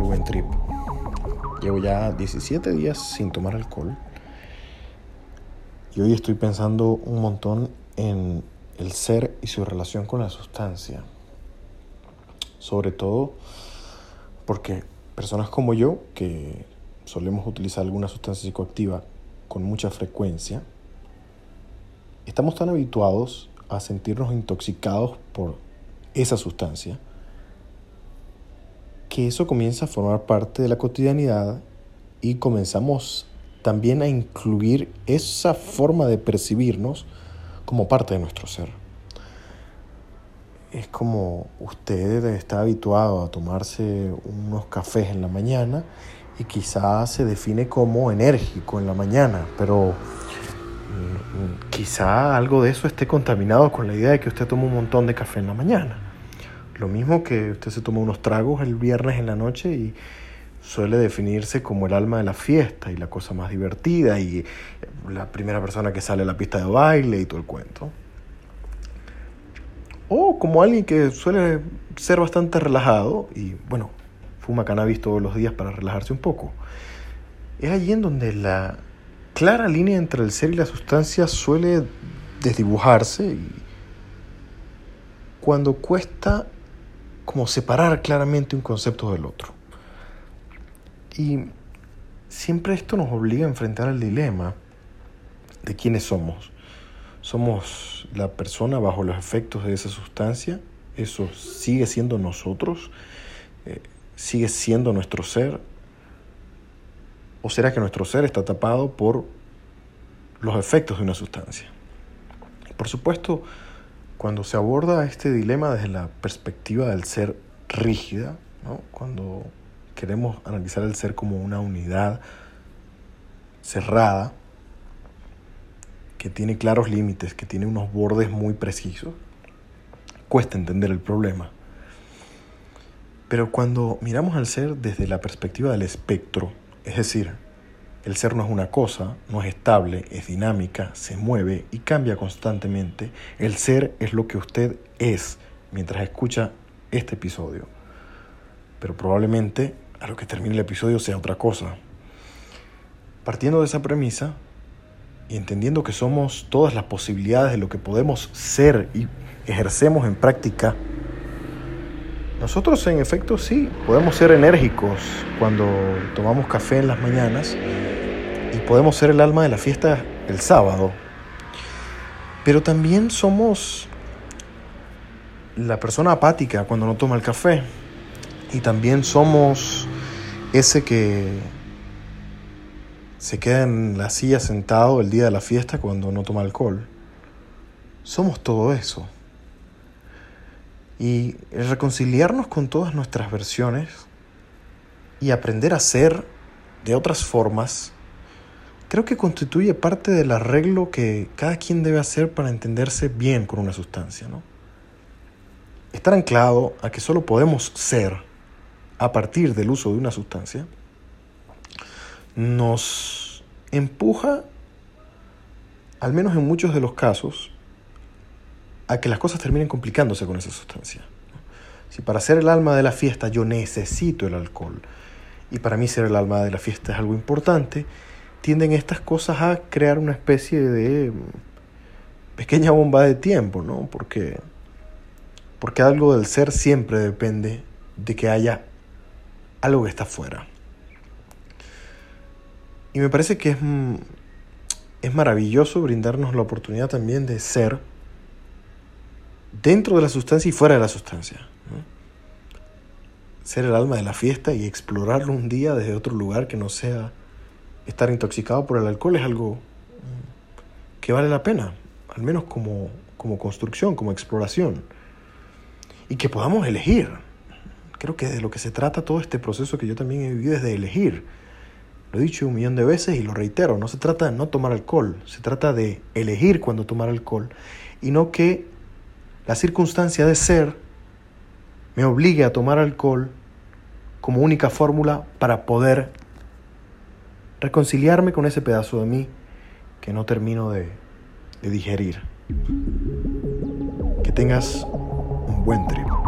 buen trip. Llevo ya 17 días sin tomar alcohol. Y hoy estoy pensando un montón en el ser y su relación con la sustancia. Sobre todo porque personas como yo, que solemos utilizar alguna sustancia psicoactiva con mucha frecuencia, estamos tan habituados a sentirnos intoxicados por esa sustancia que eso comienza a formar parte de la cotidianidad y comenzamos también a incluir esa forma de percibirnos como parte de nuestro ser. Es como usted está habituado a tomarse unos cafés en la mañana y quizás se define como enérgico en la mañana, pero mm, quizá algo de eso esté contaminado con la idea de que usted toma un montón de café en la mañana. Lo mismo que usted se toma unos tragos el viernes en la noche y suele definirse como el alma de la fiesta y la cosa más divertida y la primera persona que sale a la pista de baile y todo el cuento. O como alguien que suele ser bastante relajado y bueno, fuma cannabis todos los días para relajarse un poco. Es allí en donde la clara línea entre el ser y la sustancia suele desdibujarse y cuando cuesta como separar claramente un concepto del otro. Y siempre esto nos obliga a enfrentar el dilema de quiénes somos. ¿Somos la persona bajo los efectos de esa sustancia? ¿Eso sigue siendo nosotros? Eh, ¿Sigue siendo nuestro ser? ¿O será que nuestro ser está tapado por los efectos de una sustancia? Por supuesto, cuando se aborda este dilema desde la perspectiva del ser rígida, ¿no? cuando queremos analizar el ser como una unidad cerrada, que tiene claros límites, que tiene unos bordes muy precisos, cuesta entender el problema. Pero cuando miramos al ser desde la perspectiva del espectro, es decir, el ser no es una cosa, no es estable, es dinámica, se mueve y cambia constantemente, el ser es lo que usted es mientras escucha este episodio. Pero probablemente a lo que termine el episodio sea otra cosa. Partiendo de esa premisa y entendiendo que somos todas las posibilidades de lo que podemos ser y ejercemos en práctica, nosotros en efecto sí, podemos ser enérgicos cuando tomamos café en las mañanas y podemos ser el alma de la fiesta el sábado, pero también somos la persona apática cuando no toma el café y también somos ese que se queda en la silla sentado el día de la fiesta cuando no toma alcohol. Somos todo eso. Y reconciliarnos con todas nuestras versiones y aprender a ser de otras formas, creo que constituye parte del arreglo que cada quien debe hacer para entenderse bien con una sustancia. ¿no? Estar anclado a que solo podemos ser a partir del uso de una sustancia, nos empuja, al menos en muchos de los casos, a que las cosas terminen complicándose con esa sustancia. Si para ser el alma de la fiesta yo necesito el alcohol, y para mí ser el alma de la fiesta es algo importante, tienden estas cosas a crear una especie de pequeña bomba de tiempo, ¿no? Porque, porque algo del ser siempre depende de que haya algo que está fuera. Y me parece que es, es maravilloso brindarnos la oportunidad también de ser dentro de la sustancia y fuera de la sustancia. Ser el alma de la fiesta y explorarlo un día desde otro lugar que no sea estar intoxicado por el alcohol es algo que vale la pena, al menos como, como construcción, como exploración. Y que podamos elegir. Creo que de lo que se trata todo este proceso que yo también he vivido es de elegir. Lo he dicho un millón de veces y lo reitero, no se trata de no tomar alcohol, se trata de elegir cuando tomar alcohol y no que la circunstancia de ser me obligue a tomar alcohol como única fórmula para poder reconciliarme con ese pedazo de mí que no termino de, digerir. Que tengas un buen trip.